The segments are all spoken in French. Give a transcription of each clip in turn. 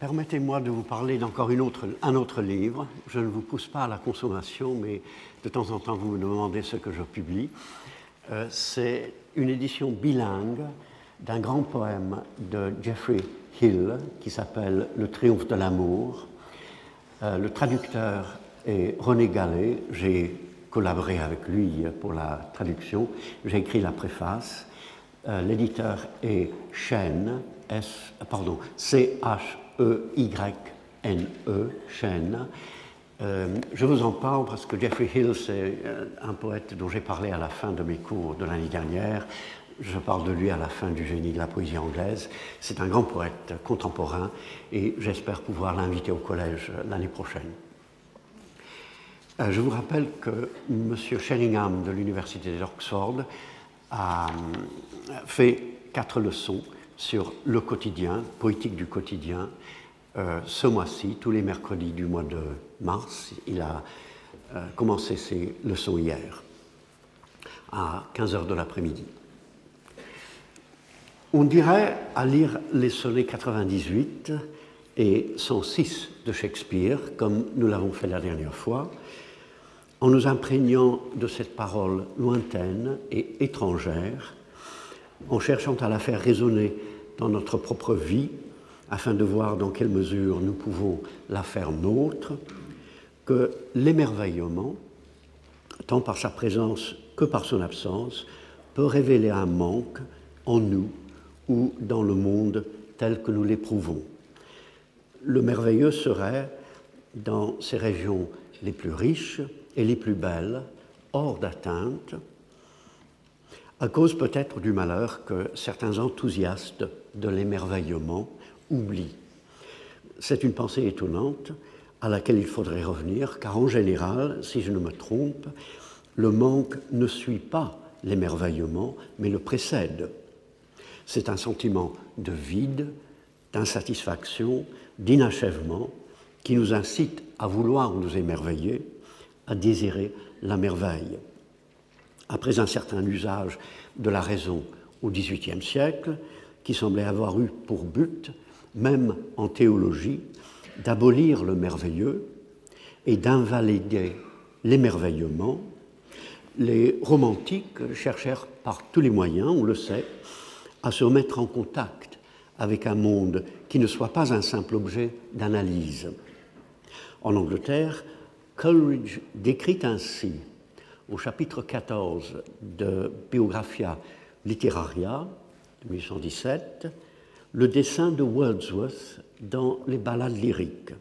Permettez-moi de vous parler d'encore un autre livre. Je ne vous pousse pas à la consommation, mais de temps en temps vous me demandez ce que je publie. Euh, c'est une édition bilingue d'un grand poème de Jeffrey Hill qui s'appelle Le triomphe de l'amour. Euh, le traducteur est René Gallet. J'ai collaboré avec lui pour la traduction. J'ai écrit la préface. Euh, l'éditeur est Chêne, S, pardon, C-H E-Y-N-E, Chêne. Euh, je vous en parle parce que Jeffrey Hill, c'est euh, un poète dont j'ai parlé à la fin de mes cours de l'année dernière. Je parle de lui à la fin du génie de la poésie anglaise. C'est un grand poète contemporain et j'espère pouvoir l'inviter au collège l'année prochaine. Euh, je vous rappelle que M. Sheringham de l'Université d'Oxford a fait quatre leçons sur le quotidien, poétique du quotidien, euh, ce mois-ci, tous les mercredis du mois de mars. Il a euh, commencé ses leçons hier, à 15 h de l'après-midi. On dirait, à lire les sonnets 98 et 106 de Shakespeare, comme nous l'avons fait la dernière fois, en nous imprégnant de cette parole lointaine et étrangère, en cherchant à la faire résonner dans notre propre vie, afin de voir dans quelle mesure nous pouvons la faire nôtre, que l'émerveillement, tant par sa présence que par son absence, peut révéler un manque en nous ou dans le monde tel que nous l'éprouvons. Le merveilleux serait, dans ces régions les plus riches et les plus belles, hors d'atteinte, à cause peut-être du malheur que certains enthousiastes de l'émerveillement oublient. C'est une pensée étonnante à laquelle il faudrait revenir, car en général, si je ne me trompe, le manque ne suit pas l'émerveillement, mais le précède. C'est un sentiment de vide, d'insatisfaction, d'inachèvement qui nous incite à vouloir nous émerveiller, à désirer la merveille après un certain usage de la raison au XVIIIe siècle, qui semblait avoir eu pour but, même en théologie, d'abolir le merveilleux et d'invalider l'émerveillement, les romantiques cherchèrent par tous les moyens, on le sait, à se mettre en contact avec un monde qui ne soit pas un simple objet d'analyse. En Angleterre, Coleridge décrit ainsi au chapitre 14 de Biographia Literaria de 1817 le dessin de Wordsworth dans les ballades lyriques.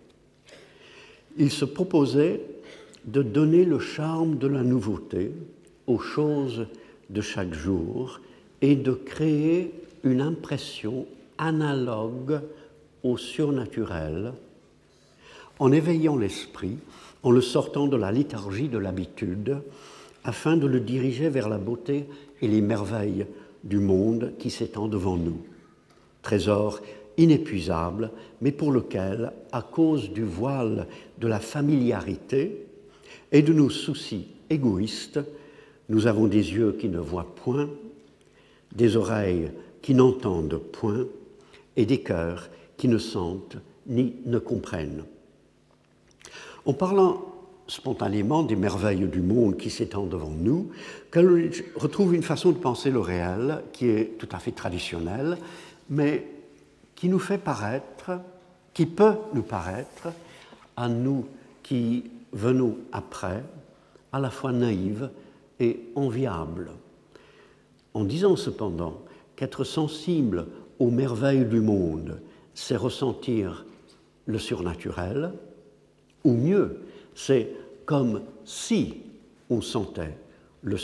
Il se proposait de donner le charme de la nouveauté aux choses de chaque jour et de créer une impression analogue au surnaturel en éveillant l'esprit, en le sortant de la léthargie de l'habitude afin de le diriger vers la beauté et les merveilles du monde qui s'étend devant nous. Trésor inépuisable, mais pour lequel, à cause du voile de la familiarité et de nos soucis égoïstes, nous avons des yeux qui ne voient point, des oreilles qui n'entendent point et des cœurs qui ne sentent ni ne comprennent. En parlant spontanément des merveilles du monde qui s'étendent devant nous, Coleridge retrouve une façon de penser le réel qui est tout à fait traditionnelle, mais qui nous fait paraître, qui peut nous paraître, à nous qui venons après, à la fois naïve et enviable. En disant cependant qu'être sensible aux merveilles du monde, c'est ressentir le surnaturel, ou mieux, c'est comme si on sentait le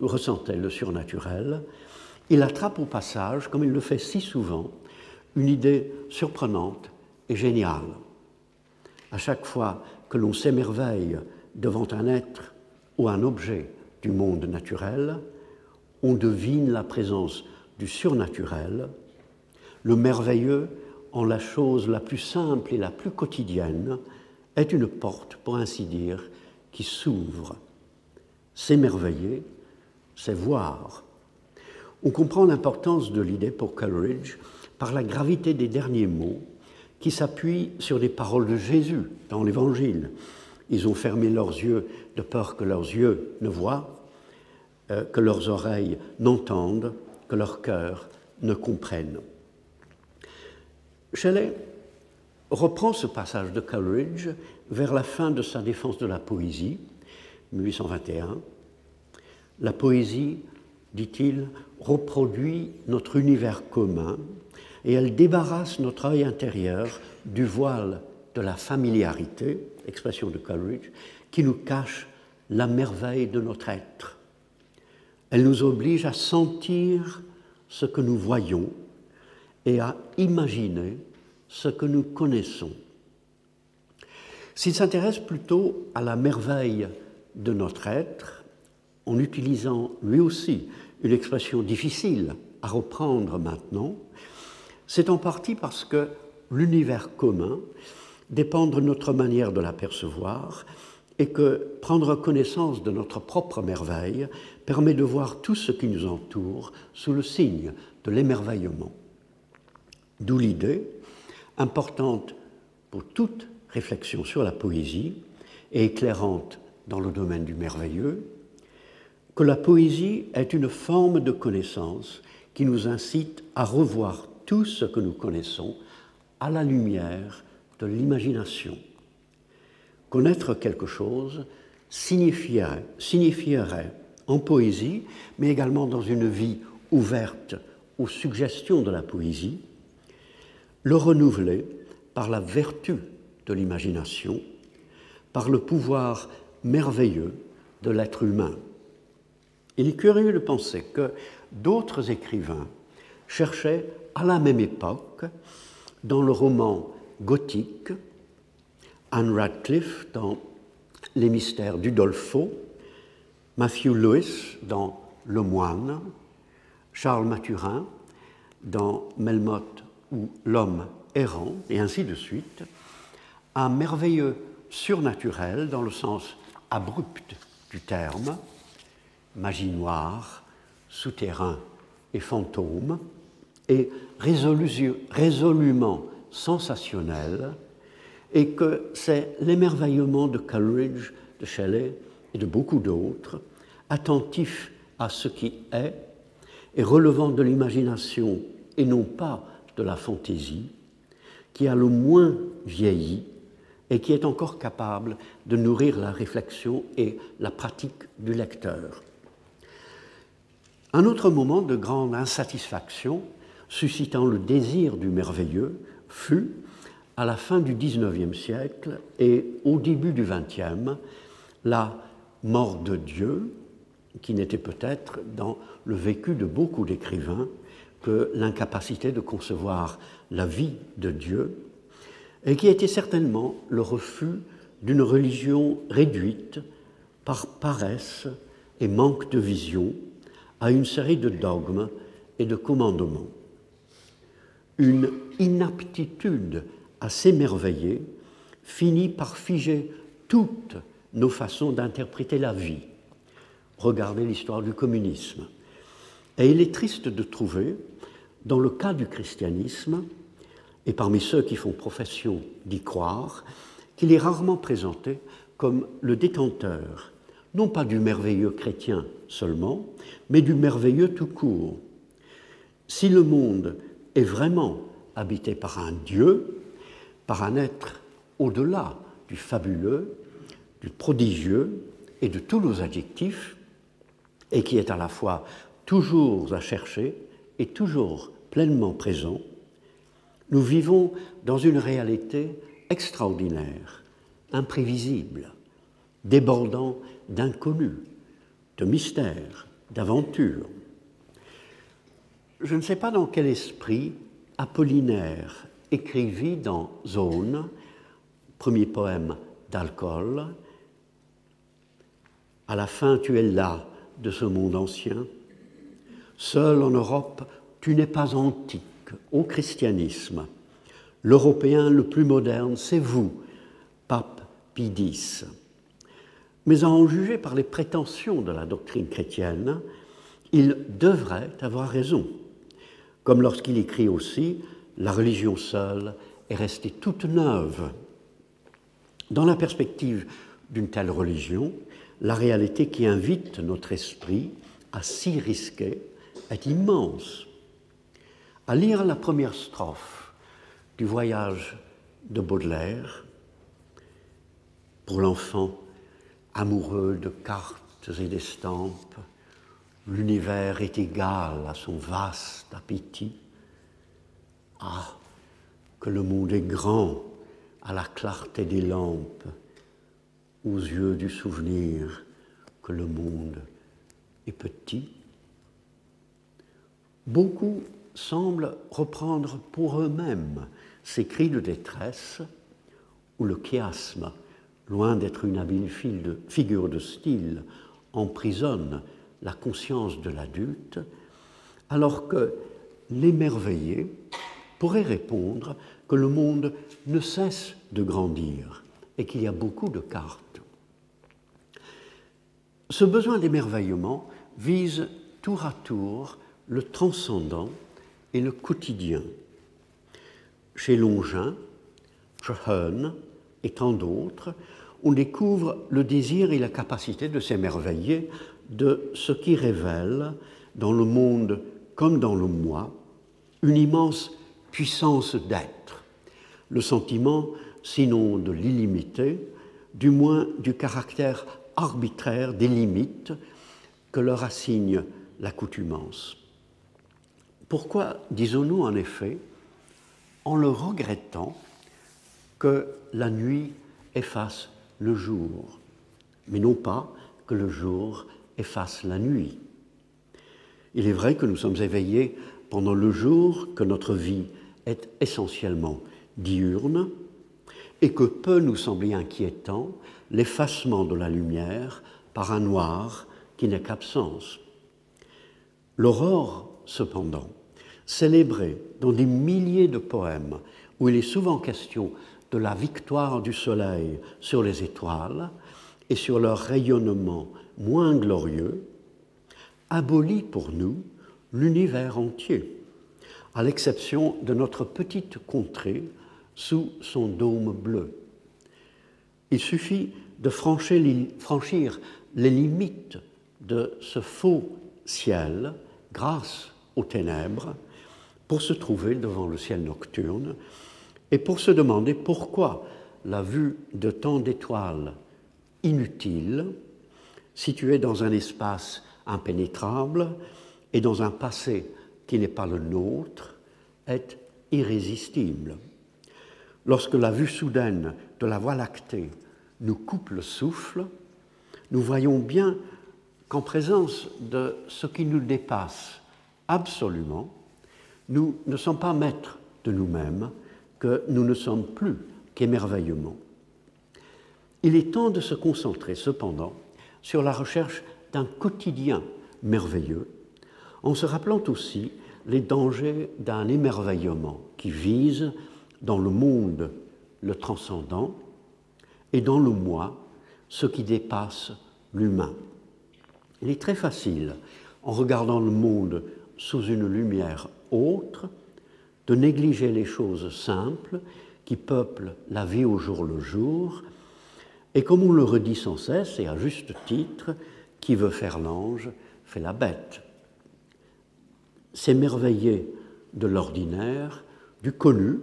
ressentait le surnaturel, il attrape au passage, comme il le fait si souvent, une idée surprenante et géniale. À chaque fois que l'on s'émerveille devant un être ou un objet du monde naturel, on devine la présence du surnaturel, le merveilleux en la chose la plus simple et la plus quotidienne, est une porte, pour ainsi dire, qui s'ouvre. S'émerveiller, c'est voir. On comprend l'importance de l'idée pour Coleridge par la gravité des derniers mots qui s'appuient sur des paroles de Jésus dans l'Évangile. Ils ont fermé leurs yeux de peur que leurs yeux ne voient, euh, que leurs oreilles n'entendent, que leur cœur ne comprenne. Reprend ce passage de Coleridge vers la fin de sa défense de la poésie, 1821. La poésie, dit-il, reproduit notre univers commun et elle débarrasse notre œil intérieur du voile de la familiarité, expression de Coleridge, qui nous cache la merveille de notre être. Elle nous oblige à sentir ce que nous voyons et à imaginer ce que nous connaissons. S'il s'intéresse plutôt à la merveille de notre être, en utilisant lui aussi une expression difficile à reprendre maintenant, c'est en partie parce que l'univers commun dépend de notre manière de l'apercevoir et que prendre connaissance de notre propre merveille permet de voir tout ce qui nous entoure sous le signe de l'émerveillement. D'où l'idée, importante pour toute réflexion sur la poésie et éclairante dans le domaine du merveilleux, que la poésie est une forme de connaissance qui nous incite à revoir tout ce que nous connaissons à la lumière de l'imagination. Connaître quelque chose signifierait, signifierait en poésie, mais également dans une vie ouverte aux suggestions de la poésie, le renouveler par la vertu de l'imagination, par le pouvoir merveilleux de l'être humain. Il est curieux de penser que d'autres écrivains cherchaient à la même époque, dans le roman gothique, Anne Radcliffe dans Les mystères d'Udolpho, Matthew Lewis dans Le Moine, Charles Mathurin dans Melmoth ou L'homme errant, et ainsi de suite, un merveilleux surnaturel dans le sens abrupt du terme, magie noire, souterrain et fantôme, et résolument sensationnel, et que c'est l'émerveillement de Coleridge, de Shelley et de beaucoup d'autres, attentifs à ce qui est et relevant de l'imagination et non pas de la fantaisie, qui a le moins vieilli et qui est encore capable de nourrir la réflexion et la pratique du lecteur. Un autre moment de grande insatisfaction, suscitant le désir du merveilleux, fut, à la fin du XIXe siècle et au début du XXe, la mort de Dieu, qui n'était peut-être dans le vécu de beaucoup d'écrivains que l'incapacité de concevoir la vie de Dieu, et qui était certainement le refus d'une religion réduite par paresse et manque de vision à une série de dogmes et de commandements. Une inaptitude à s'émerveiller finit par figer toutes nos façons d'interpréter la vie. Regardez l'histoire du communisme. Et il est triste de trouver, dans le cas du christianisme, et parmi ceux qui font profession d'y croire, qu'il est rarement présenté comme le détenteur, non pas du merveilleux chrétien seulement, mais du merveilleux tout court. Si le monde est vraiment habité par un Dieu, par un être au-delà du fabuleux, du prodigieux et de tous nos adjectifs, et qui est à la fois toujours à chercher et toujours pleinement présent, nous vivons dans une réalité extraordinaire, imprévisible, débordant d'inconnus, de mystères, d'aventures. Je ne sais pas dans quel esprit Apollinaire écrivit dans Zone, premier poème d'alcool, à la fin tu es là de ce monde ancien, seul en Europe tu n'es pas antique au christianisme. L'Européen le plus moderne, c'est vous, pape Pie X. Mais à en juger par les prétentions de la doctrine chrétienne, il devrait avoir raison, comme lorsqu'il écrit aussi La religion seule est restée toute neuve. Dans la perspective d'une telle religion, la réalité qui invite notre esprit à s'y risquer est immense. À lire la première strophe du voyage de Baudelaire, pour l'enfant amoureux de cartes et d'estampes, l'univers est égal à son vaste appétit. Ah, que le monde est grand à la clarté des lampes, aux yeux du souvenir que le monde est petit. Beaucoup semblent reprendre pour eux-mêmes ces cris de détresse ou le chiasme, loin d'être une habile figure de style, emprisonne la conscience de l'adulte, alors que l'émerveillé pourrait répondre que le monde ne cesse de grandir et qu'il y a beaucoup de cartes. Ce besoin d'émerveillement vise tour à tour le transcendant le quotidien. Chez Longin, Treherne et tant d'autres, on découvre le désir et la capacité de s'émerveiller de ce qui révèle, dans le monde comme dans le moi, une immense puissance d'être, le sentiment, sinon de l'illimité, du moins du caractère arbitraire des limites que leur assigne l'accoutumance. Pourquoi disons-nous en effet, en le regrettant, que la nuit efface le jour, mais non pas que le jour efface la nuit? Il est vrai que nous sommes éveillés pendant le jour, que notre vie est essentiellement diurne, et que peut nous sembler inquiétant l'effacement de la lumière par un noir qui n'est qu'absence. L'aurore, cependant, célébrée dans des milliers de poèmes où il est souvent question de la victoire du soleil sur les étoiles et sur leur rayonnement moins glorieux, abolit pour nous l'univers entier, à l'exception de notre petite contrée sous son dôme bleu. Il suffit de franchir les limites de ce faux ciel grâce aux ténèbres pour se trouver devant le ciel nocturne et pour se demander pourquoi la vue de tant d'étoiles inutiles, situées dans un espace impénétrable et dans un passé qui n'est pas le nôtre, est irrésistible. Lorsque la vue soudaine de la Voie lactée nous coupe le souffle, nous voyons bien qu'en présence de ce qui nous dépasse absolument, nous ne sommes pas maîtres de nous-mêmes, que nous ne sommes plus qu'émerveillement. Il est temps de se concentrer cependant sur la recherche d'un quotidien merveilleux, en se rappelant aussi les dangers d'un émerveillement qui vise dans le monde le transcendant et dans le moi ce qui dépasse l'humain. Il est très facile, en regardant le monde sous une lumière autre, de négliger les choses simples qui peuplent la vie au jour le jour, et comme on le redit sans cesse, et à juste titre, qui veut faire l'ange fait la bête. S'émerveiller de l'ordinaire, du connu,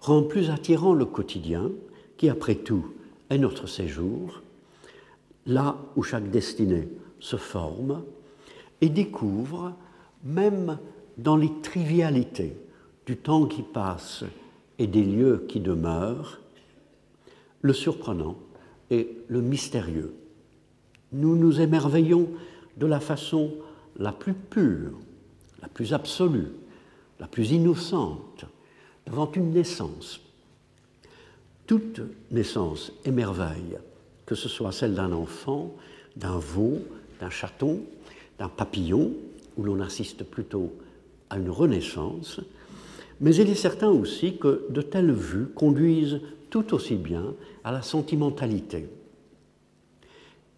rend plus attirant le quotidien, qui après tout est notre séjour, là où chaque destinée se forme, et découvre, même dans les trivialités, du temps qui passe et des lieux qui demeurent, le surprenant et le mystérieux. Nous nous émerveillons de la façon la plus pure, la plus absolue, la plus innocente, devant une naissance. Toute naissance émerveille, que ce soit celle d'un enfant, d'un veau, d'un chaton, d'un papillon, où l'on assiste plutôt à une renaissance, mais il est certain aussi que de telles vues conduisent tout aussi bien à la sentimentalité.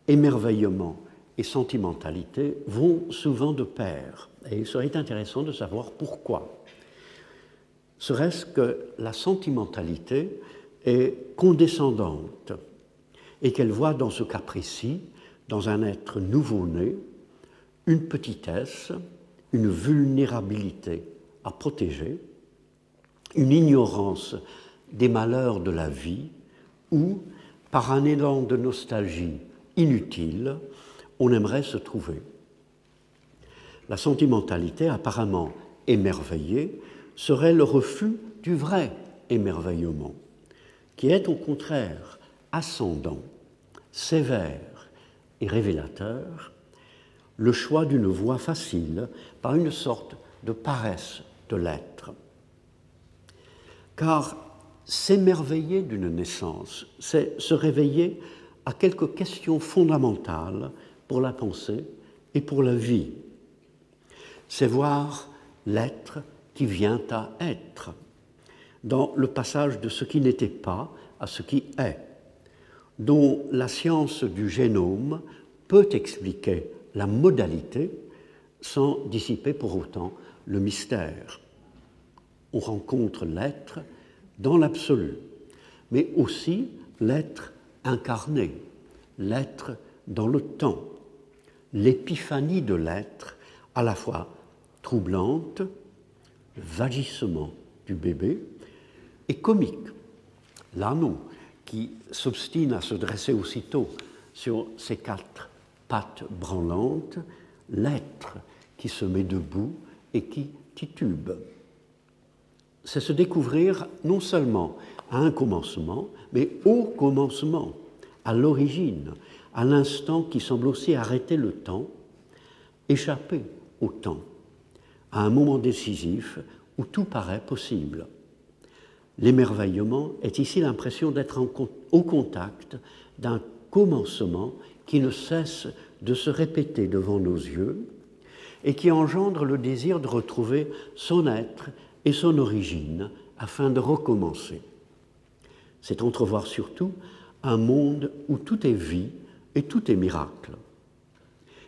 Émerveillement et sentimentalité vont souvent de pair, et il serait intéressant de savoir pourquoi. serait-ce que la sentimentalité est condescendante et qu'elle voit dans ce cas précis, dans un être nouveau-né, une petitesse, une vulnérabilité à protéger, une ignorance des malheurs de la vie, ou, par un élan de nostalgie inutile, on aimerait se trouver. La sentimentalité apparemment émerveillée serait le refus du vrai émerveillement, qui est au contraire ascendant, sévère et révélateur, le choix d'une voie facile par une sorte de paresse de l'être. Car s'émerveiller d'une naissance, c'est se réveiller à quelques questions fondamentales pour la pensée et pour la vie. C'est voir l'être qui vient à être, dans le passage de ce qui n'était pas à ce qui est, dont la science du génome peut expliquer la modalité sans dissiper pour autant le mystère. On rencontre l'être dans l'absolu, mais aussi l'être incarné, l'être dans le temps, l'épiphanie de l'être à la fois troublante, vagissement du bébé, et comique. L'anneau qui s'obstine à se dresser aussitôt sur ses quatre pattes branlantes, l'être qui se met debout et qui titube. C'est se découvrir non seulement à un commencement, mais au commencement, à l'origine, à l'instant qui semble aussi arrêter le temps, échapper au temps, à un moment décisif où tout paraît possible. L'émerveillement est ici l'impression d'être au contact d'un commencement qui ne cesse de se répéter devant nos yeux et qui engendre le désir de retrouver son être et son origine afin de recommencer. C'est entrevoir surtout un monde où tout est vie et tout est miracle.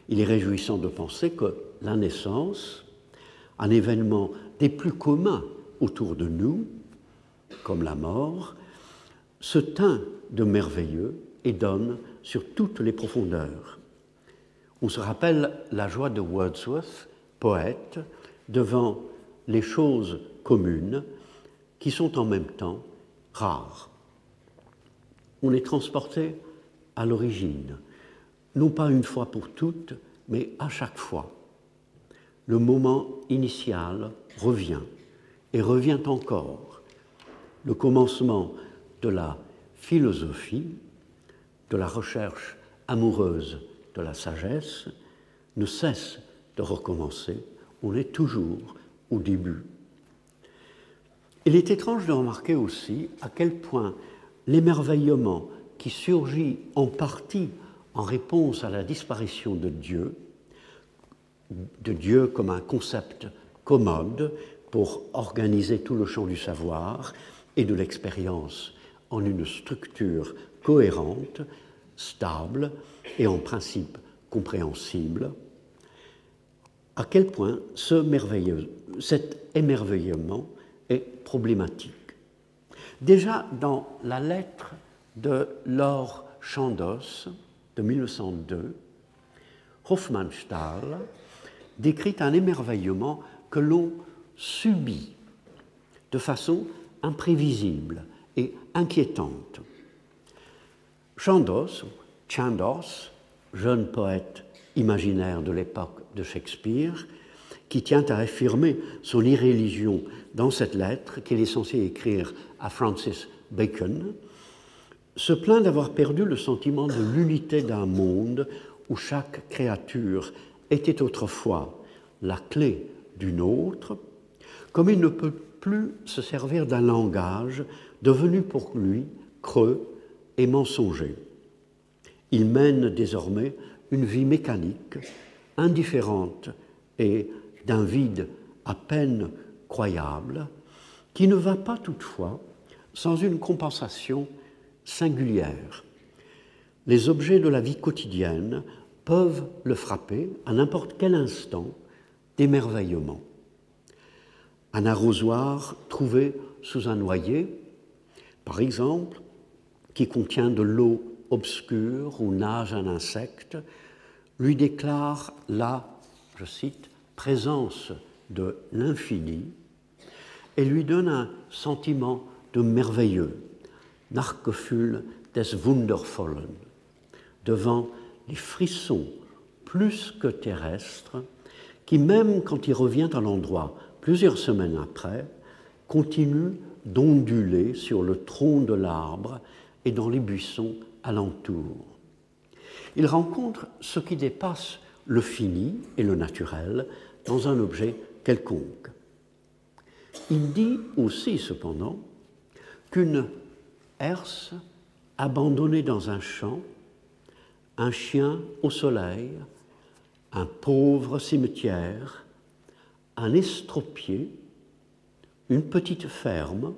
Il est réjouissant de penser que la naissance, un événement des plus communs autour de nous, comme la mort, se teint de merveilleux et donne sur toutes les profondeurs. On se rappelle la joie de Wordsworth, poète, devant les choses communes qui sont en même temps rares. On est transporté à l'origine, non pas une fois pour toutes, mais à chaque fois. Le moment initial revient et revient encore. Le commencement de la philosophie, de la recherche amoureuse de la sagesse, ne cesse de recommencer. On est toujours au début. Il est étrange de remarquer aussi à quel point l'émerveillement qui surgit en partie en réponse à la disparition de Dieu, de Dieu comme un concept commode pour organiser tout le champ du savoir et de l'expérience en une structure cohérente, stable et en principe compréhensible, à quel point ce merveilleux, cet émerveillement est problématique. Déjà dans la lettre de Laure Chandos de 1902, Hofmannsthal décrit un émerveillement que l'on subit de façon imprévisible et inquiétante. Chandos, jeune poète imaginaire de l'époque de Shakespeare, qui tient à affirmer son irréligion dans cette lettre qu'il est censé écrire à Francis Bacon, se plaint d'avoir perdu le sentiment de l'unité d'un monde où chaque créature était autrefois la clé d'une autre, comme il ne peut plus se servir d'un langage devenu pour lui creux et mensonger. Il mène désormais une vie mécanique, indifférente et d'un vide à peine croyable, qui ne va pas toutefois sans une compensation singulière. Les objets de la vie quotidienne peuvent le frapper à n'importe quel instant d'émerveillement. un arrosoir trouvé sous un noyer, par exemple, qui contient de l'eau obscure où nage un insecte, lui déclare la, je cite, présence de l'infini et lui donne un sentiment de merveilleux, Nachgefühl des Wundervollen, devant les frissons plus que terrestres qui, même quand il revient à l'endroit plusieurs semaines après, continuent d'onduler sur le tronc de l'arbre et dans les buissons alentour. Il rencontre ce qui dépasse le fini et le naturel dans un objet quelconque. Il dit aussi, cependant, qu'une herse abandonnée dans un champ, un chien au soleil, un pauvre cimetière, un estropié, une petite ferme,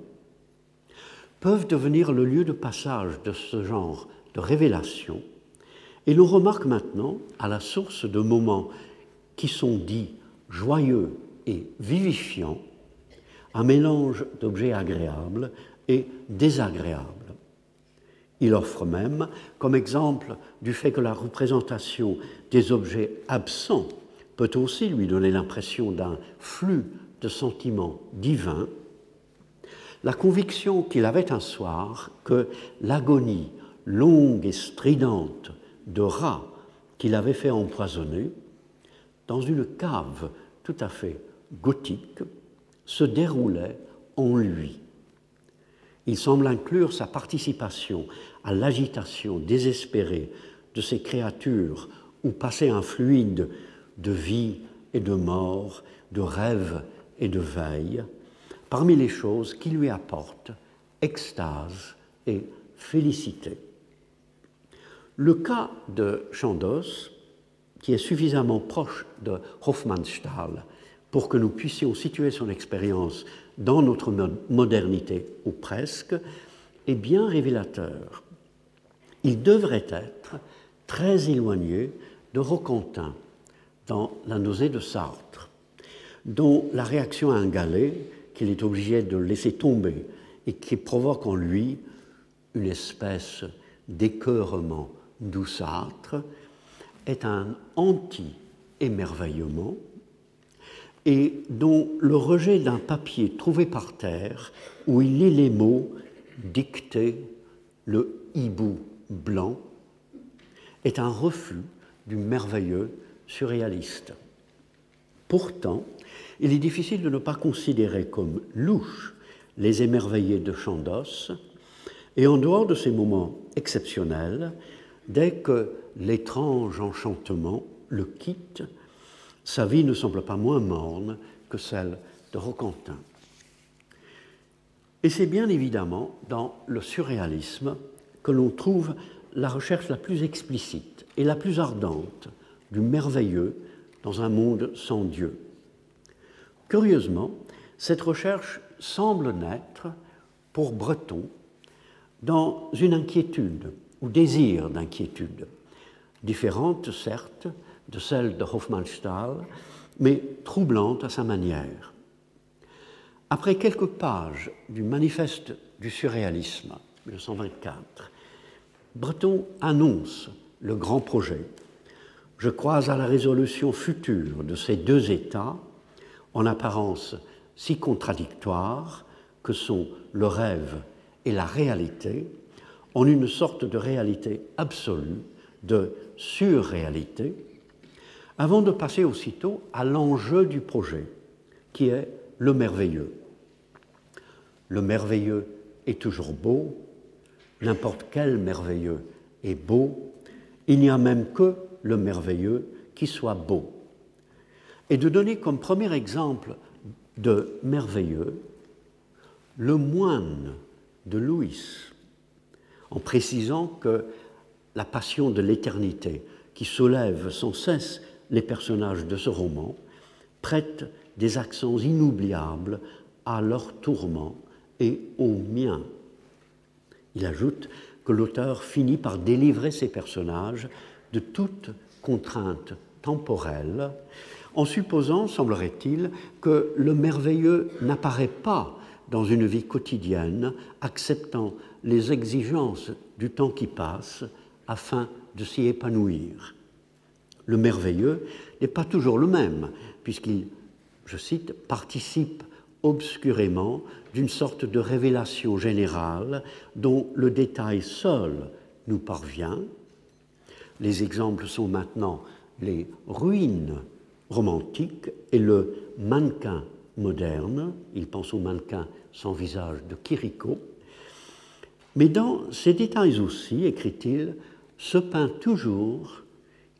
peuvent devenir le lieu de passage de ce genre de révélation. Et l'on remarque maintenant, à la source de moments qui sont dits joyeux et vivifiants, un mélange d'objets agréables et désagréables. Il offre même, comme exemple du fait que la représentation des objets absents peut aussi lui donner l'impression d'un flux de sentiments divins, la conviction qu'il avait un soir que l'agonie longue et stridente de rats qu'il avait fait empoisonner, dans une cave tout à fait gothique, se déroulait en lui. Il semble inclure sa participation à l'agitation désespérée de ces créatures où passait un fluide de vie et de mort, de rêve et de veille, parmi les choses qui lui apportent extase et félicité. Le cas de Chandos, qui est suffisamment proche de Hofmannsthal pour que nous puissions situer son expérience dans notre modernité, ou presque, est bien révélateur. Il devrait être très éloigné de Roquentin dans La nausée de Sartre, dont la réaction à un galet qu'il est obligé de laisser tomber et qui provoque en lui une espèce d'écœurement douceâtre, est un anti-émerveillement et dont le rejet d'un papier trouvé par terre où il lit les mots dictés le hibou blanc est un refus du merveilleux surréaliste. Pourtant, il est difficile de ne pas considérer comme louche les émerveillés de Chandos, et en dehors de ces moments exceptionnels, dès que l'étrange enchantement le quitte, sa vie ne semble pas moins morne que celle de Roquentin. Et c'est bien évidemment dans le surréalisme que l'on trouve la recherche la plus explicite et la plus ardente du merveilleux dans un monde sans Dieu. Curieusement, cette recherche semble naître pour Breton dans une inquiétude ou désir d'inquiétude, différente certes, de celle de Hofmannsthal, mais troublante à sa manière. Après quelques pages du manifeste du surréalisme, 1924, Breton annonce le grand projet. Je crois à la résolution future de ces deux États, en apparence si contradictoires que sont le rêve et la réalité, en une sorte de réalité absolue, de surréalité, avant de passer aussitôt à l'enjeu du projet, qui est le merveilleux. Le merveilleux est toujours beau, n'importe quel merveilleux est beau, il n'y a même que le merveilleux qui soit beau. Et de donner comme premier exemple de merveilleux le moine de Louis, en précisant que la passion de l'éternité qui soulève sans cesse les personnages de ce roman prêtent des accents inoubliables à leur tourment et au mien. Il ajoute que l'auteur finit par délivrer ses personnages de toute contrainte temporelle en supposant, semblerait-il, que le merveilleux n'apparaît pas dans une vie quotidienne, acceptant les exigences du temps qui passe afin de s'y épanouir. Le merveilleux n'est pas toujours le même, puisqu'il, je cite, participe obscurément d'une sorte de révélation générale dont le détail seul nous parvient. Les exemples sont maintenant les ruines romantiques et le mannequin moderne. Il pense au mannequin sans visage de Kiriko. Mais dans ces détails aussi, écrit-il, se peint toujours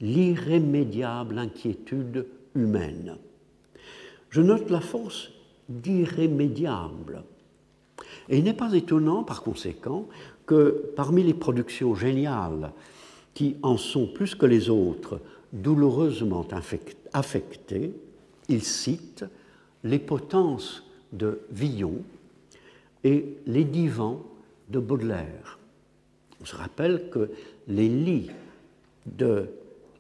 l'irrémédiable inquiétude humaine. Je note la force d'irrémédiable. Et il n'est pas étonnant, par conséquent, que parmi les productions géniales qui en sont plus que les autres douloureusement affectées, il cite les potences de Villon et les divans de Baudelaire. On se rappelle que les lits de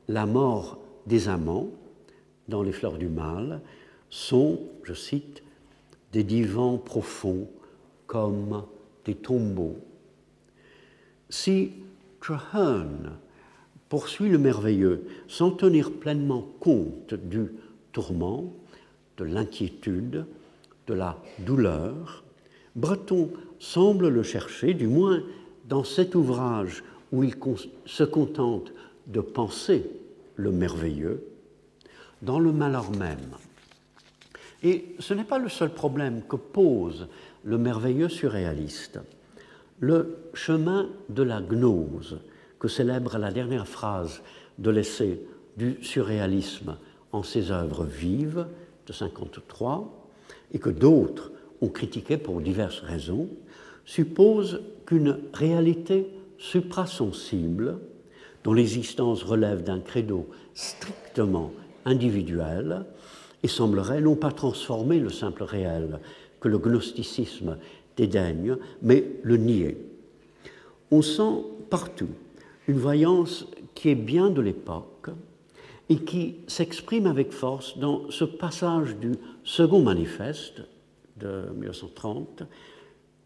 la mort des amants dans les fleurs du mal sont, je cite, des divans profonds comme des tombeaux. Si Traherne poursuit le merveilleux sans tenir pleinement compte du tourment, de l'inquiétude, de la douleur, Breton semble le chercher, du moins dans cet ouvrage où il se contente de penser le merveilleux, dans le malheur même. Et ce n'est pas le seul problème que pose le merveilleux surréaliste. Le chemin de la gnose, que célèbre la dernière phrase de l'essai du surréalisme en ses œuvres vives de 53, et que d'autres ont critiqué pour diverses raisons, suppose qu'une réalité suprasensible, dont l'existence relève d'un credo strictement individuel, et semblerait non pas transformer le simple réel que le gnosticisme dédaigne, mais le nier. On sent partout une voyance qui est bien de l'époque et qui s'exprime avec force dans ce passage du second manifeste de 1930.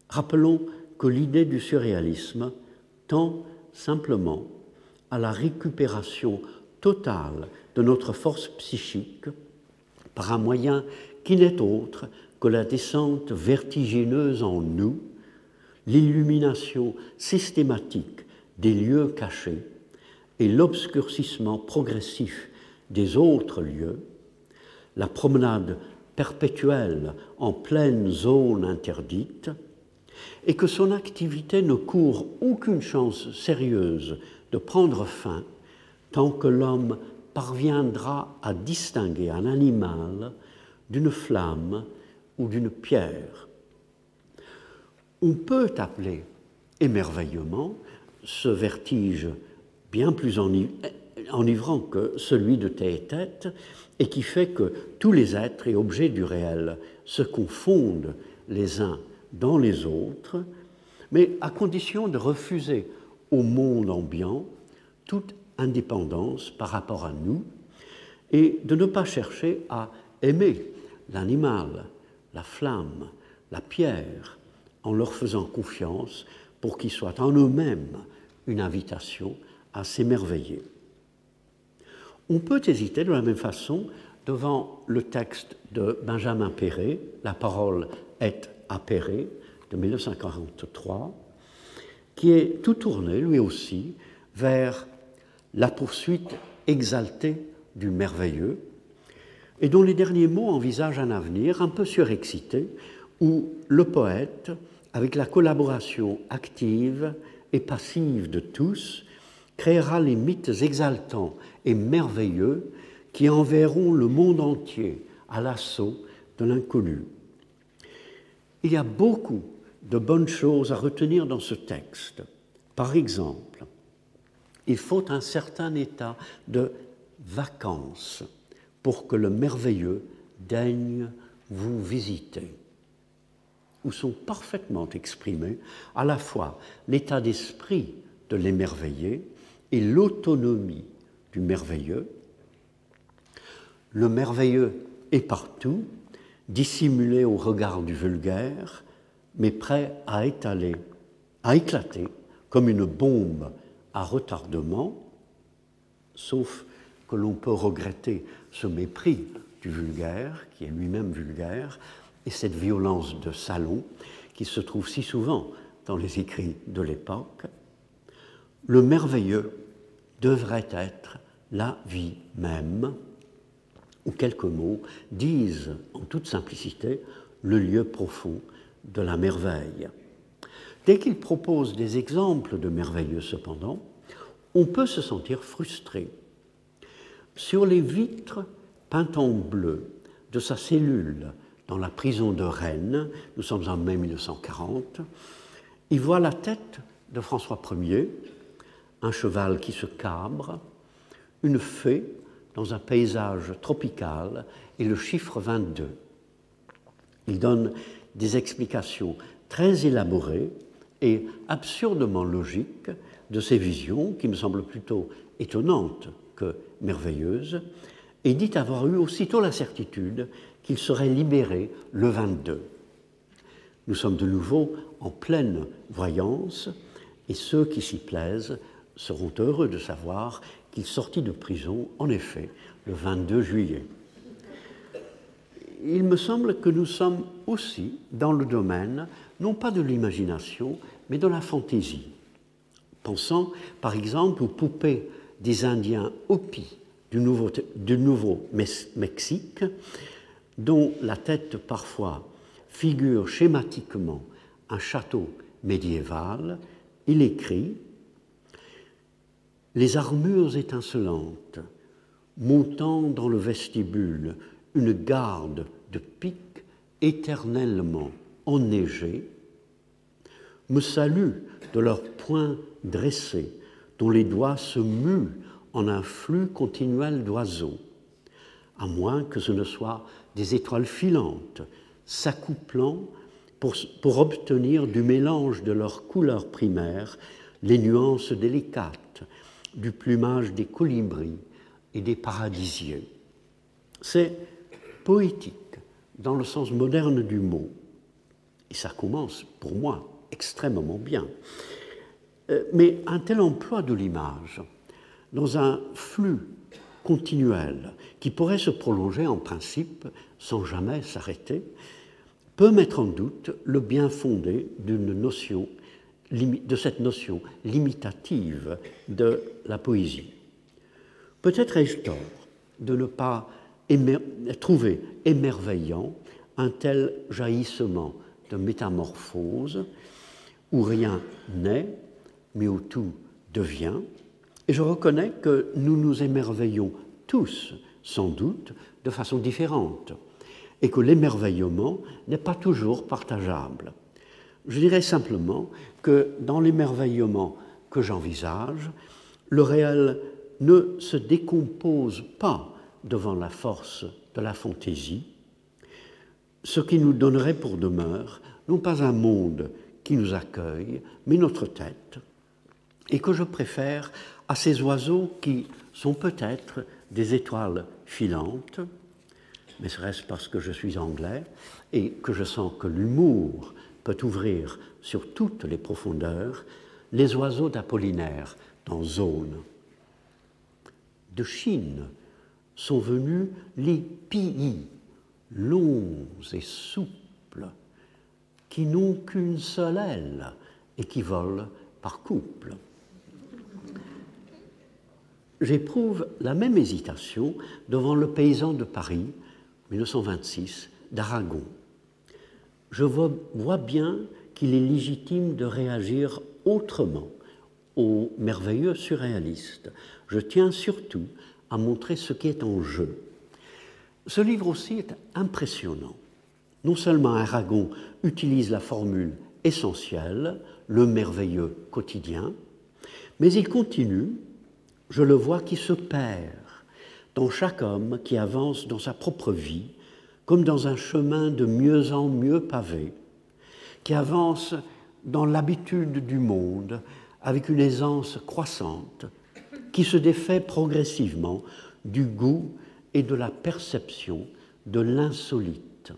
Rappelons que l'idée du surréalisme tend simplement à la récupération totale de notre force psychique par un moyen qui n'est autre que la descente vertigineuse en nous, l'illumination systématique des lieux cachés et l'obscurcissement progressif des autres lieux, la promenade perpétuelle en pleine zone interdite, et que son activité ne court aucune chance sérieuse de prendre fin tant que l'homme parviendra à distinguer un animal d'une flamme ou d'une pierre. On peut appeler émerveillement ce vertige bien plus enivrant que celui de tête et qui fait que tous les êtres et objets du réel se confondent les uns dans les autres, mais à condition de refuser au monde ambiant toute indépendance par rapport à nous et de ne pas chercher à aimer l'animal, la flamme, la pierre, en leur faisant confiance pour qu'ils soient en eux-mêmes une invitation à s'émerveiller. On peut hésiter de la même façon devant le texte de Benjamin Perret, La parole est à Perret, de 1943, qui est tout tourné, lui aussi, vers la poursuite exaltée du merveilleux, et dont les derniers mots envisagent un avenir un peu surexcité, où le poète, avec la collaboration active et passive de tous, créera les mythes exaltants et merveilleux qui enverront le monde entier à l'assaut de l'inconnu. Il y a beaucoup de bonnes choses à retenir dans ce texte. Par exemple, il faut un certain état de vacances pour que le merveilleux daigne vous visiter, où sont parfaitement exprimés à la fois l'état d'esprit de l'émerveillé et l'autonomie du merveilleux. Le merveilleux est partout, dissimulé au regard du vulgaire, mais prêt à étaler, à éclater comme une bombe à retardement, sauf que l'on peut regretter ce mépris du vulgaire, qui est lui-même vulgaire, et cette violence de salon qui se trouve si souvent dans les écrits de l'époque, le merveilleux devrait être la vie même, ou quelques mots disent en toute simplicité le lieu profond de la merveille. Dès qu'il propose des exemples de merveilleux, cependant, on peut se sentir frustré. Sur les vitres peintes en bleu de sa cellule dans la prison de Rennes, nous sommes en mai 1940, il voit la tête de François Ier, un cheval qui se cabre, une fée dans un paysage tropical et le chiffre 22. Il donne des explications très élaborées et absurdement logiques de ces visions, qui me semblent plutôt étonnantes que merveilleuses, et dit avoir eu aussitôt la certitude qu'il serait libéré le 22. Nous sommes de nouveau en pleine voyance, et ceux qui s'y plaisent seront heureux de savoir qu'il sortit de prison, en effet, le 22 juillet. Il me semble que nous sommes aussi dans le domaine, non pas de l'imagination, mais de la fantaisie. Pensant, par exemple, aux poupées des Indiens Hopi du Nouveau, Mexique, dont la tête parfois figure schématiquement un château médiéval, il écrit Les armures étincelantes, montant dans le vestibule une garde de piques éternellement enneigées, me saluent de leurs poings dressés, dont les doigts se muent en un flux continuel d'oiseaux, à moins que ce ne soit des étoiles filantes, s'accouplant pour, obtenir du mélange de leurs couleurs primaires les nuances délicates du plumage des colibris et des paradisiers. C'est poétique dans le sens moderne du mot. Et ça commence, pour moi, extrêmement bien. Euh, mais un tel emploi de l'image, dans un flux continuel qui pourrait se prolonger en principe sans jamais s'arrêter, peut mettre en doute le bien fondé de cette notion limitative de la poésie. Peut-être ai-je tort de ne pas trouver émerveillant un tel jaillissement de métamorphose où rien n'est, mais où tout devient. Et je reconnais que nous nous émerveillons tous, sans doute, de façon différente, et que l'émerveillement n'est pas toujours partageable. Je dirais simplement que dans l'émerveillement que j'envisage, le réel ne se décompose pas devant la force de la fantaisie, ce qui nous donnerait pour demeure non pas un monde qui nous accueille, mais notre tête, et que je préfère à ces oiseaux qui sont peut-être des étoiles filantes, mais serait-ce parce que je suis anglais et que je sens que l'humour peut ouvrir sur toutes les profondeurs, les oiseaux d'Apollinaire dans Zone. De Chine sont venus les pii, longs et souples, qui n'ont qu'une seule aile et qui volent par couple. J'éprouve la même hésitation devant le paysan de Paris, 1926, d'Aragon. Je vois, bien qu'il est légitime de réagir autrement au merveilleux surréaliste. Je tiens surtout à montrer ce qui est en jeu. Ce livre aussi est impressionnant. Non seulement Aragon utilise la formule essentielle, le merveilleux quotidien, mais il continue, je le vois, qui se perd dans chaque homme qui avance dans sa propre vie, comme dans un chemin de mieux en mieux pavé, qui avance dans l'habitude du monde avec une aisance croissante, qui se défait progressivement du goût et de la perception de l'insolite.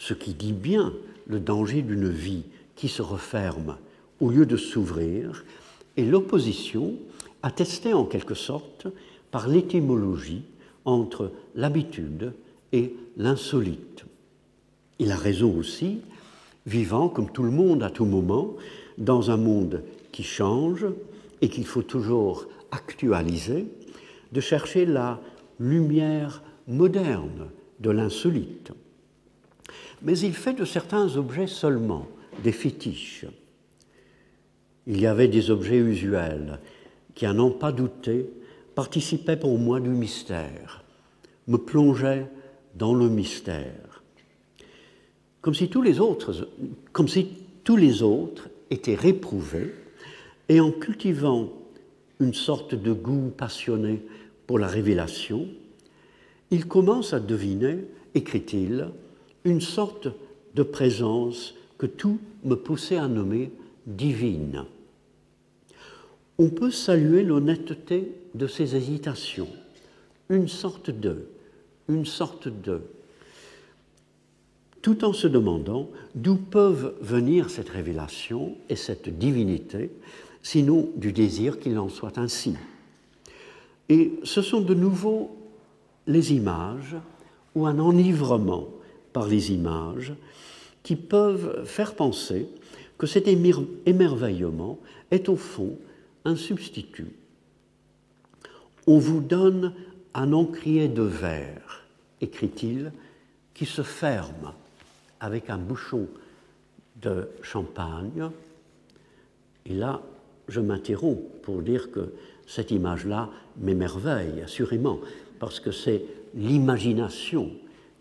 Ce qui dit bien le danger d'une vie qui se referme au lieu de s'ouvrir et l'opposition attestée en quelque sorte par l'étymologie entre l'habitude et l'insolite. Il a raison aussi, vivant comme tout le monde à tout moment, dans un monde qui change et qu'il faut toujours actualiser, de chercher la lumière moderne de l'insolite. Mais il fait de certains objets seulement des fétiches. Il y avait des objets usuels qui, à n'en pas douter, participaient pour moi du mystère, me plongeaient dans le mystère. Comme si tous les autres, comme si tous les autres étaient réprouvés et en cultivant une sorte de goût passionné pour la révélation, il commence à deviner, écrit-il, une sorte de présence que tout me poussait à nommer divine. On peut saluer l'honnêteté de ses hésitations, une sorte de, une sorte de, tout en se demandant d'où peuvent venir cette révélation et cette divinité, sinon du désir qu'il en soit ainsi. Et ce sont de nouveau les images ou un enivrement par les images qui peuvent faire penser que cet émerveillement est au fond un substitut. On vous donne un encrier de verre, écrit-il, qui se ferme avec un bouchon de champagne. Et là, je m'interromps pour dire que cette image-là m'émerveille, assurément, parce que c'est l'imagination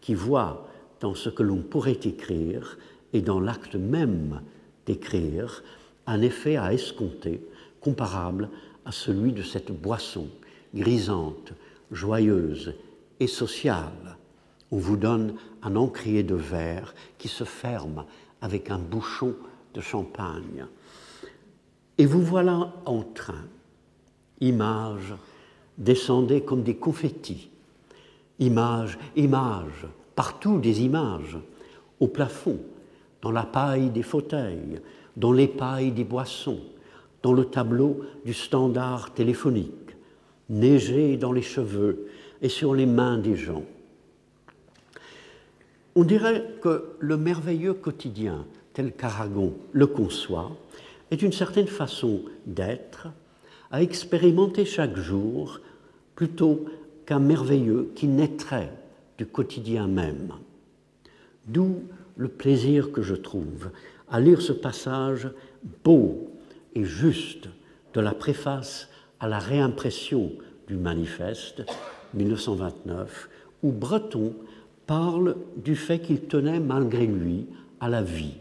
qui voit dans ce que l'on pourrait écrire et dans l'acte même d'écrire un effet à escompter comparable à celui de cette boisson grisante, joyeuse et sociale. On vous donne un encrier de verre qui se ferme avec un bouchon de champagne. Et vous voilà en train, images descendez comme des confettis, images, images, partout des images, au plafond, dans la paille des fauteuils, dans les pailles des boissons, dans le tableau du standard téléphonique, neigé dans les cheveux et sur les mains des gens. On dirait que le merveilleux quotidien, tel qu'Aragon le conçoit, est une certaine façon d'être, à expérimenter chaque jour, plutôt qu'un merveilleux qui naîtrait du quotidien même. D'où le plaisir que je trouve à lire ce passage beau et juste de la préface à la réimpression du manifeste 1929, où Breton parle du fait qu'il tenait malgré lui à la vie.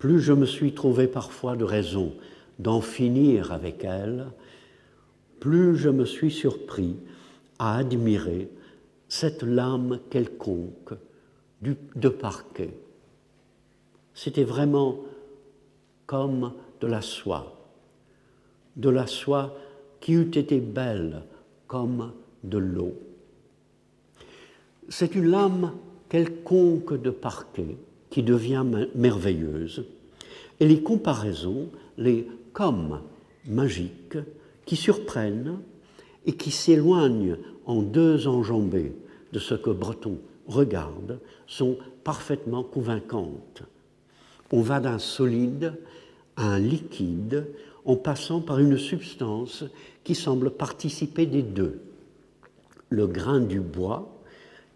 Plus je me suis trouvé parfois de raison d'en finir avec elle, plus je me suis surpris à admirer cette lame quelconque de parquet. C'était vraiment comme de la soie, de la soie qui eût été belle comme de l'eau. C'est une lame quelconque de parquet qui devient merveilleuse, et les comparaisons, les comme magiques, qui surprennent et qui s'éloignent en deux enjambées de ce que Breton regarde, sont parfaitement convaincantes. On va d'un solide un liquide en passant par une substance qui semble participer des deux. Le grain du bois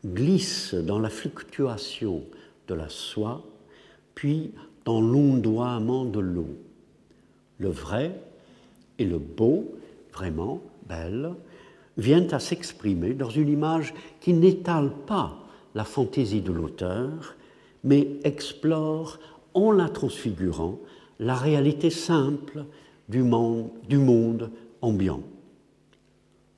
glisse dans la fluctuation de la soie, puis dans l'ondoiement de l'eau. Le vrai et le beau, vraiment belle, viennent à s'exprimer dans une image qui n'étale pas la fantaisie de l'auteur, mais explore, en la transfigurant, la réalité simple du monde, ambiant.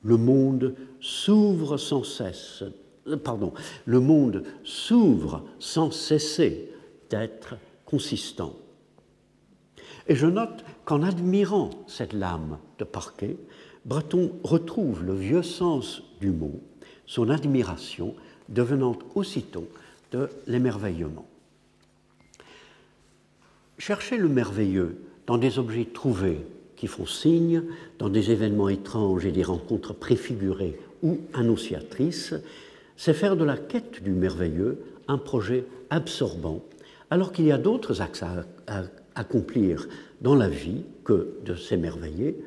Le monde s'ouvre sans cesse, euh, pardon, le monde s'ouvre sans cesser d'être consistant. Et je note qu'en admirant cette lame de parquet, Breton retrouve le vieux sens du mot, son admiration devenant aussitôt de l'émerveillement. Chercher le merveilleux dans des objets trouvés qui font signe, dans des événements étranges et des rencontres préfigurées ou annonciatrices, c'est faire de la quête du merveilleux un projet absorbant, alors qu'il y a d'autres axes à, accomplir dans la vie que de s'émerveiller,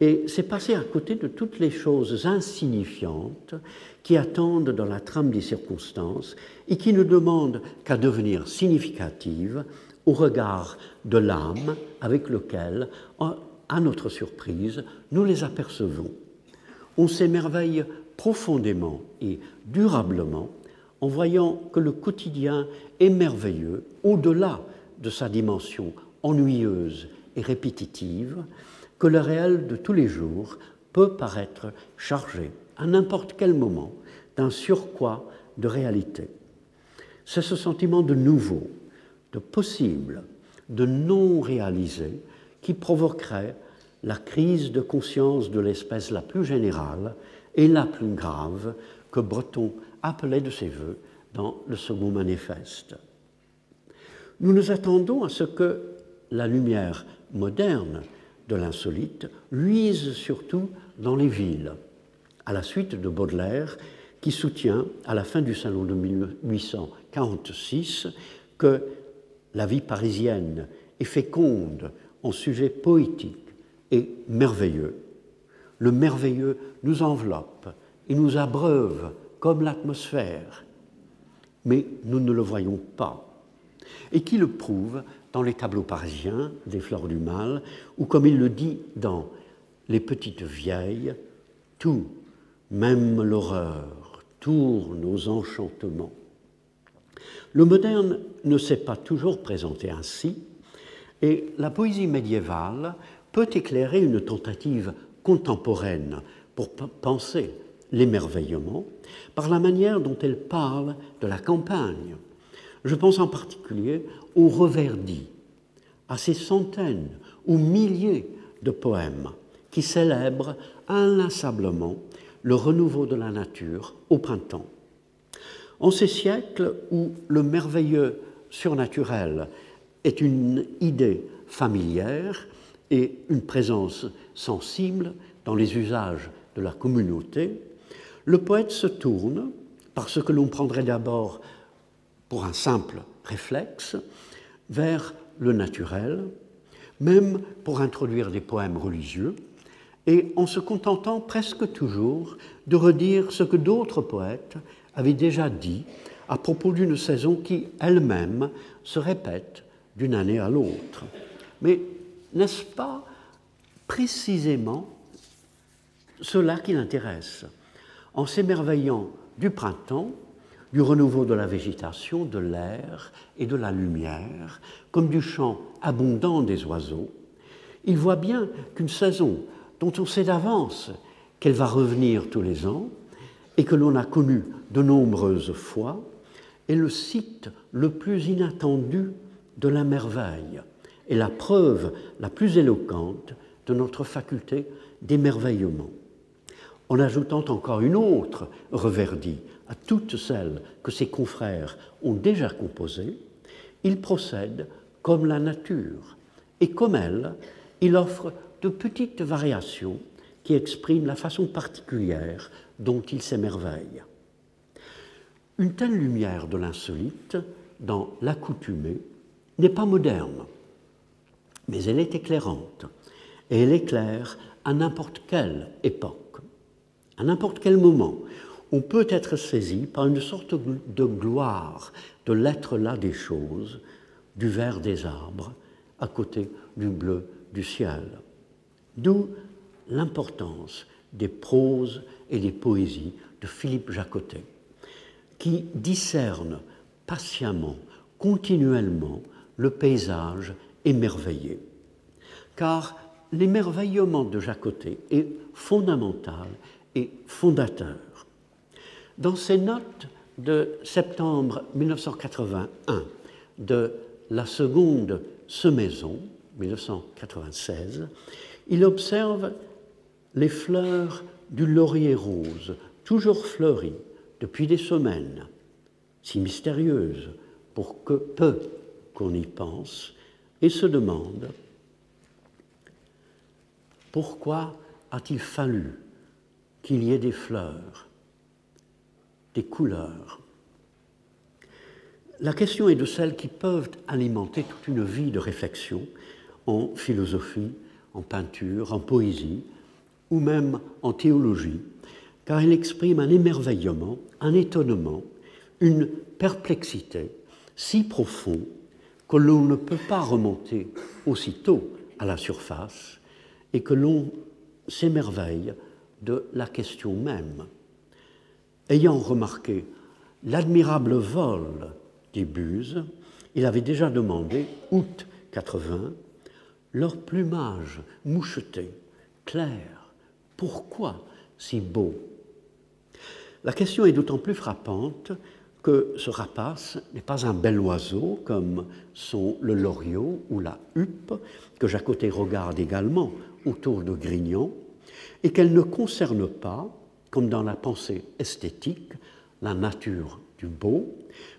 et c'est passer à côté de toutes les choses insignifiantes qui attendent dans la trame des circonstances et qui ne demandent qu'à devenir significatives au regard de l'âme avec lequel, à notre surprise, nous les apercevons. On s'émerveille profondément et durablement en voyant que le quotidien est merveilleux au-delà de sa dimension ennuyeuse et répétitive, que le réel de tous les jours peut paraître chargé à n'importe quel moment d'un surcroît de réalité. C'est ce sentiment de nouveau, de possible, de non réalisé qui provoquerait la crise de conscience de l'espèce la plus générale et la plus grave que Breton appelait de ses voeux dans le second manifeste. Nous nous attendons à ce que la lumière moderne de l'insolite luise surtout dans les villes, à la suite de Baudelaire, qui soutient, à la fin du salon de 1846, que la vie parisienne est féconde en sujets poétiques et merveilleux. Le merveilleux nous enveloppe et nous abreuve comme l'atmosphère, mais nous ne le voyons pas. Et qui le prouve dans les tableaux parisiens des Fleurs du Mal, ou comme il le dit dans Les Petites Vieilles, tout, même l'horreur, tourne aux enchantements. Le moderne ne s'est pas toujours présenté ainsi, et la poésie médiévale peut éclairer une tentative contemporaine pour penser l'émerveillement par la manière dont elle parle de la campagne. Je pense en particulier au Reverdy, à ces centaines ou milliers de poèmes qui célèbrent inlassablement le renouveau de la nature au printemps. En ces siècles où le merveilleux surnaturel est une idée familière et une présence sensible dans les usages de la communauté, le poète se tourne, par ce que l'on prendrait d'abord pour un simple réflexe, vers le naturel, même pour introduire des poèmes religieux, et en se contentant presque toujours de redire ce que d'autres poètes avaient déjà dit à propos d'une saison qui elle-même se répète d'une année à l'autre. Mais n'est-ce pas précisément cela qui l'intéresse En s'émerveillant du printemps, du renouveau de la végétation, de l'air et de la lumière, comme du chant abondant des oiseaux, il voit bien qu'une saison dont on sait d'avance qu'elle va revenir tous les ans et que l'on a connue de nombreuses fois, est le site le plus inattendu de la merveille et la preuve la plus éloquente de notre faculté d'émerveillement. En ajoutant encore une autre reverdie, à toutes celles que ses confrères ont déjà composées, il procède comme la nature, et comme elle, il offre de petites variations qui expriment la façon particulière dont il s'émerveille. Une telle lumière de l'insolite dans l'accoutumé n'est pas moderne, mais elle est éclairante, et elle éclaire à n'importe quelle époque, à n'importe quel moment, on peut être saisi par une sorte de gloire de l'être là des choses, du vert des arbres, à côté du bleu du ciel. D'où l'importance des proses et des poésies de Philippe Jacotet, qui discerne patiemment, continuellement, le paysage émerveillé. Car l'émerveillement de Jacotet est fondamental et fondateur. Dans ses notes de septembre 1981 de la seconde semaison, 1996, il observe les fleurs du laurier rose, toujours fleuries depuis des semaines, si mystérieuses pour que peu qu'on y pense, et se demande pourquoi a-t-il fallu qu'il y ait des fleurs, des couleurs? La question est de celles qui peuvent alimenter toute une vie de réflexion en philosophie, en peinture, en poésie ou même en théologie, car elle exprime un émerveillement, un étonnement, une perplexité si profond que l'on ne peut pas remonter aussitôt à la surface et que l'on s'émerveille de la question même. Ayant remarqué l'admirable vol des buses, il avait déjà demandé, août 80, leur plumage moucheté, clair, pourquoi si beau? La question est d'autant plus frappante que ce rapace n'est pas un bel oiseau comme sont le loriot ou la huppe, que Jacotet regarde également autour de Grignon, et qu'elle ne concerne pas, comme dans la pensée esthétique, la nature du beau,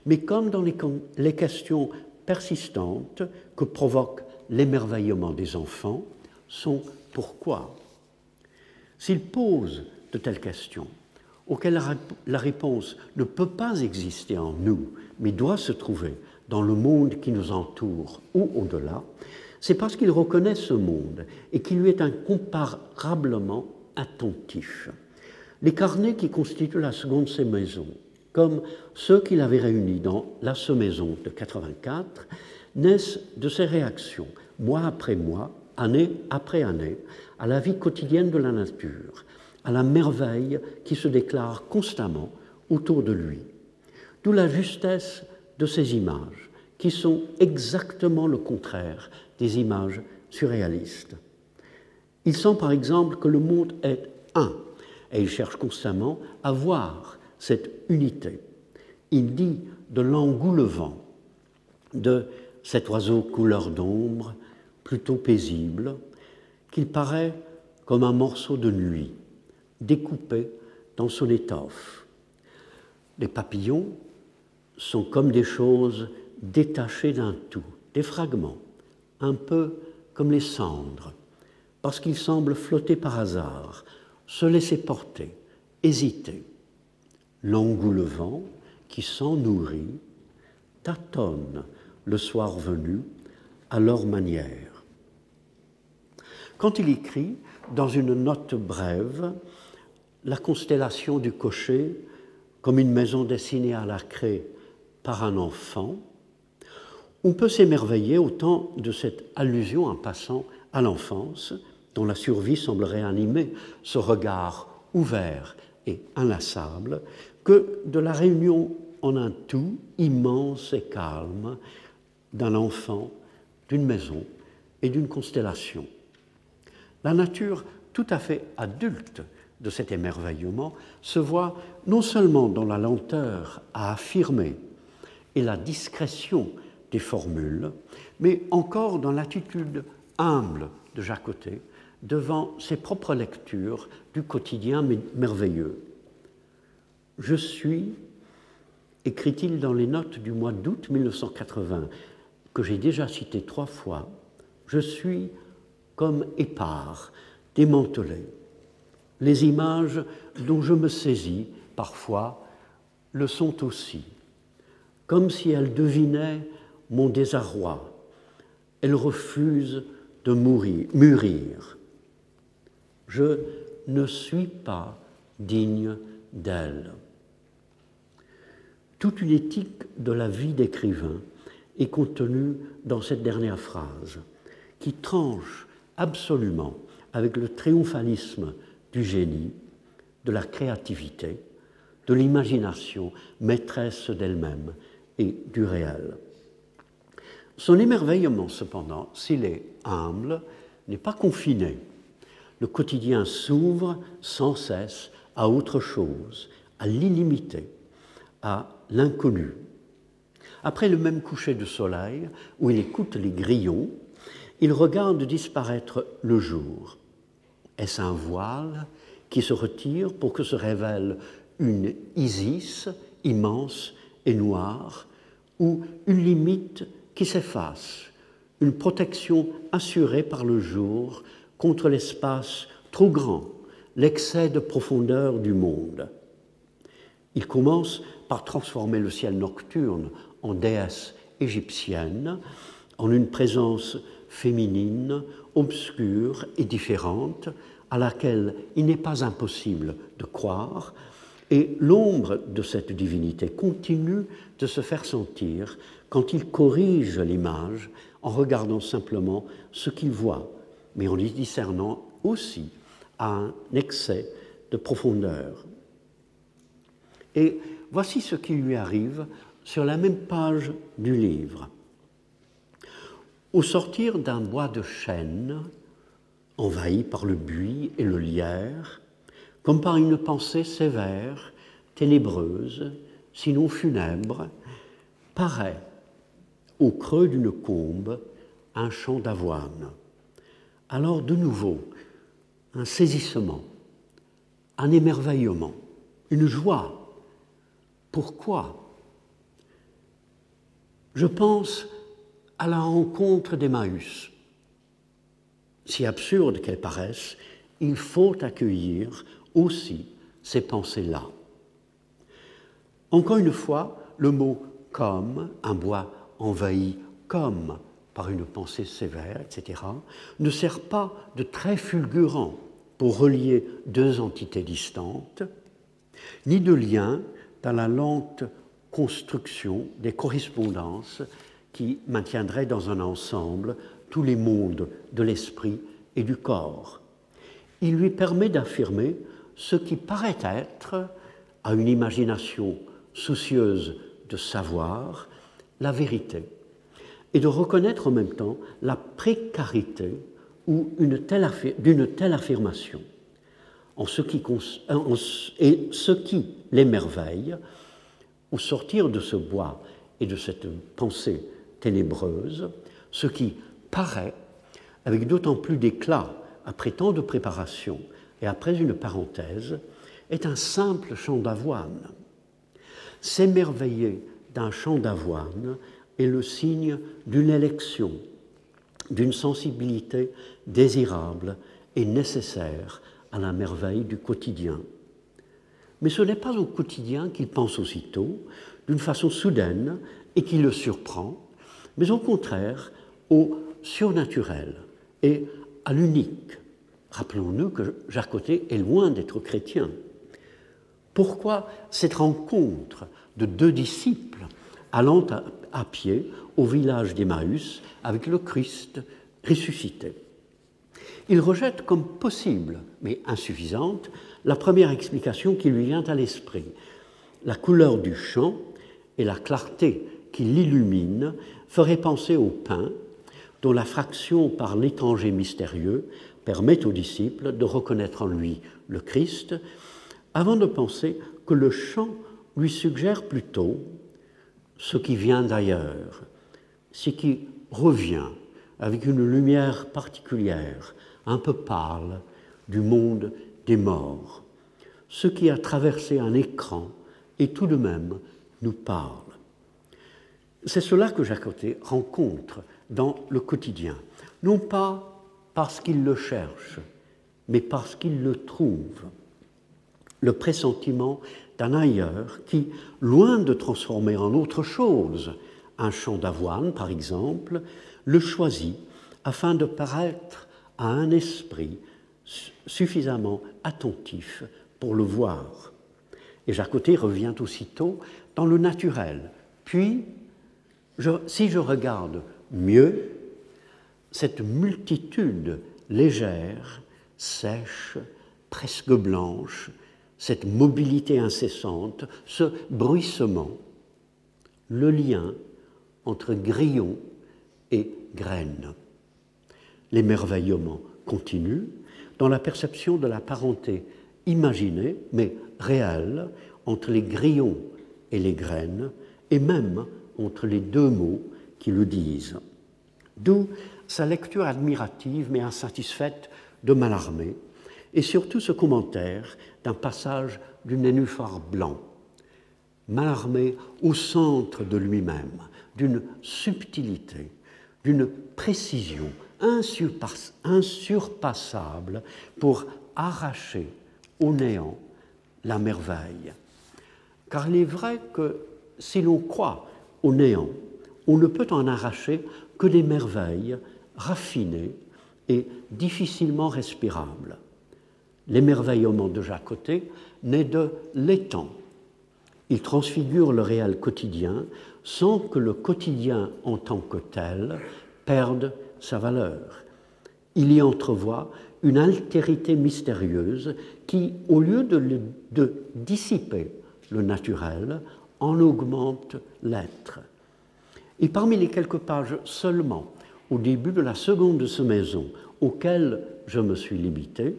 mais comme dans les, les questions persistantes que provoque l'émerveillement des enfants, sont pourquoi. S'ils posent de telles questions, auxquelles la réponse ne peut pas exister en nous, mais doit se trouver dans le monde qui nous entoure ou au-delà, c'est parce qu'il reconnaît ce monde et qu'il lui est incomparablement attentif. Les carnets qui constituent la seconde maisons, comme ceux qu'il avait réunis dans la semaison de 84, naissent de ces réactions, mois après mois, année après année, à la vie quotidienne de la nature, à la merveille qui se déclare constamment autour de lui. D'où la justesse de ces images, qui sont exactement le contraire des images surréalistes. Il sent par exemple que le monde est un, et il cherche constamment à voir cette unité. Il dit de l'engoulevent, de cet oiseau couleur d'ombre, plutôt paisible, qu'il paraît comme un morceau de nuit, découpé dans son étoffe. Les papillons sont comme des choses détachées d'un tout, des fragments, un peu comme les cendres, parce qu'ils semblent flotter par hasard, se laisser porter, hésiter. L'engoulevent, qui s'en nourrit, tâtonne le soir venu à leur manière. Quand il écrit, dans une note brève, la constellation du cocher comme une maison dessinée à la craie par un enfant, on peut s'émerveiller autant de cette allusion en passant à l'enfance, dont la survie semble réanimer ce regard ouvert et inlassable, que de la réunion en un tout immense et calme d'un enfant, d'une maison et d'une constellation. La nature tout à fait adulte de cet émerveillement se voit non seulement dans la lenteur à affirmer et la discrétion des formules, mais encore dans l'attitude humble de Jacotet devant ses propres lectures du quotidien merveilleux. Je suis, écrit-il dans les notes du mois d'août 1980, que j'ai déjà cité trois fois, je suis comme épars démantelé les images dont je me saisis parfois le sont aussi, comme si elles devinaient mon désarroi. Elles refusent de mourir, mûrir. Je ne suis pas digne d'elles. Toute une éthique de la vie d'écrivain est contenue dans cette dernière phrase, qui tranche absolument avec le triomphalisme du génie, de la créativité, de l'imagination maîtresse d'elle-même et du réel. Son émerveillement, cependant, s'il est humble, n'est pas confiné. Le quotidien s'ouvre sans cesse à autre chose, à l'illimité, à l'inconnu. Après le même coucher de soleil, où il écoute les grillons, il regarde disparaître le jour Est-ce un voile qui se retire pour que se révèle une Isis immense et noire, ou une limite qui s'efface, une protection assurée par le jour contre l'espace trop grand, l'excès de profondeur du monde? Il commence par transformer le ciel nocturne en déesse égyptienne, en une présence féminine, obscure et différente, à laquelle il n'est pas impossible de croire, et l'ombre de cette divinité continue de se faire sentir quand il corrige l'image en regardant simplement ce qu'il voit, mais en y discernant aussi un excès de profondeur. Et voici ce qui lui arrive sur la même page du livre. Au sortir d'un bois de chêne, envahi par le buis et le lierre, comme par une pensée sévère, ténébreuse, sinon funèbre, paraît au creux d'une combe un champ d'avoine. Alors de nouveau, un saisissement, un émerveillement, une joie. Pourquoi? Je pense à la rencontre d'Emmaüs. Si absurde qu'elle paraisse, il faut accueillir aussi ces pensées-là. Encore une fois, le mot comme, un bois envahi comme par une pensée sévère, etc., ne sert pas de trait fulgurant pour relier deux entités distantes, ni de lien dans la lente construction des correspondances qui maintiendraient dans un ensemble tous les mondes de l'esprit et du corps. Il lui permet d'affirmer ce qui paraît être, à une imagination soucieuse de savoir, la vérité, et de reconnaître en même temps la précarité d'une telle affirmation. En ce qui, et ce qui l'émerveille, au sortir de ce bois et de cette pensée ce qui paraît, avec d'autant plus d'éclat après tant de préparation et après une parenthèse, est un simple champ d'avoine. S'émerveiller d'un champ d'avoine est le signe d'une élection, d'une sensibilité désirable et nécessaire à la merveille du quotidien. Mais ce n'est pas au quotidien qu'il pense aussitôt, d'une façon soudaine et qui le surprend, mais au contraire au surnaturel et à l'unique. Rappelons-nous que Côté est loin d'être chrétien. Pourquoi cette rencontre de deux disciples allant à, pied au village d'Emmaüs avec le Christ ressuscité? Il rejette comme possible, mais insuffisante, la première explication qui lui vient à l'esprit. La couleur du champ et la clarté qui l'illumine ferait penser au pain, dont la fraction par l'étranger mystérieux permet aux disciples de reconnaître en lui le Christ, avant de penser que le chant lui suggère plutôt ce qui vient d'ailleurs, ce qui revient avec une lumière particulière, un peu pâle, du monde des morts, ce qui a traversé un écran et tout de même nous parle. C'est cela que Jacoté rencontre dans le quotidien, non pas parce qu'il le cherche, mais parce qu'il le trouve. Le pressentiment d'un ailleurs qui, loin de transformer en autre chose un champ d'avoine, par exemple, le choisit afin de paraître à un esprit suffisamment attentif pour le voir. Et Jacoté revient aussitôt dans le naturel, puis si je regarde mieux, cette multitude légère, sèche, presque blanche, cette mobilité incessante, ce bruissement, le lien entre grillon et graine. L'émerveillement continue dans la perception de la parenté imaginée, mais réelle, entre les grillons et les graines, et même entre les deux mots qui le disent. D'où sa lecture admirative mais insatisfaite de Mallarmé, et surtout ce commentaire d'un passage du nénuphar blanc, Mallarmé au centre de lui-même, d'une subtilité, d'une précision insurpassable pour arracher au néant la merveille. Car il est vrai que si l'on croit au néant, on ne peut en arracher que des merveilles raffinées et difficilement respirables. L'émerveillement de Jacoté naît de l'étang. Il transfigure le réel quotidien sans que le quotidien en tant que tel perde sa valeur. Il y entrevoit une altérité mystérieuse qui, au lieu de dissiper le naturel, en augmente l'être. Et parmi les quelques pages seulement au début de la seconde semaison auquel je me suis limité,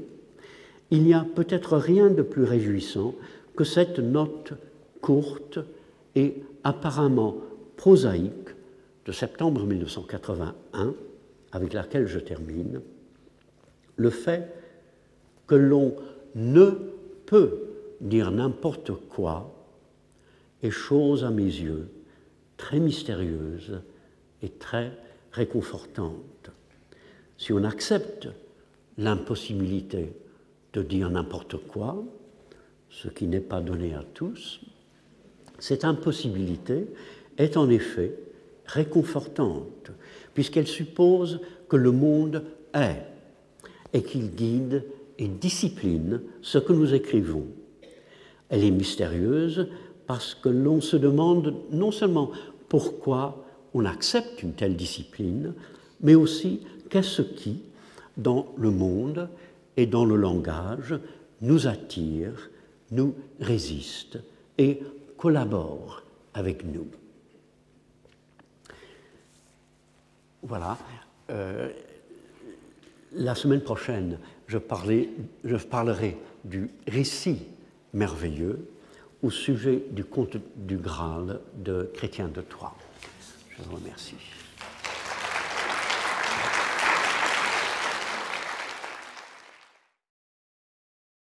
il n'y a peut-être rien de plus réjouissant que cette note courte et apparemment prosaïque de septembre 1981, avec laquelle je termine, le fait que l'on ne peut dire n'importe quoi est chose à mes yeux très mystérieuse et très réconfortante. Si on accepte l'impossibilité de dire n'importe quoi, ce qui n'est pas donné à tous, cette impossibilité est en effet réconfortante, puisqu'elle suppose que le monde est et qu'il guide et discipline ce que nous écrivons. Elle est mystérieuse parce que l'on se demande non seulement pourquoi on accepte une telle discipline, mais aussi qu'est-ce qui, dans le monde et dans le langage, nous attire, nous résiste et collabore avec nous. Voilà. Euh, la semaine prochaine, je, je parlerai du récit merveilleux au sujet du conte du Graal de Chrétien de Troyes. Je vous remercie.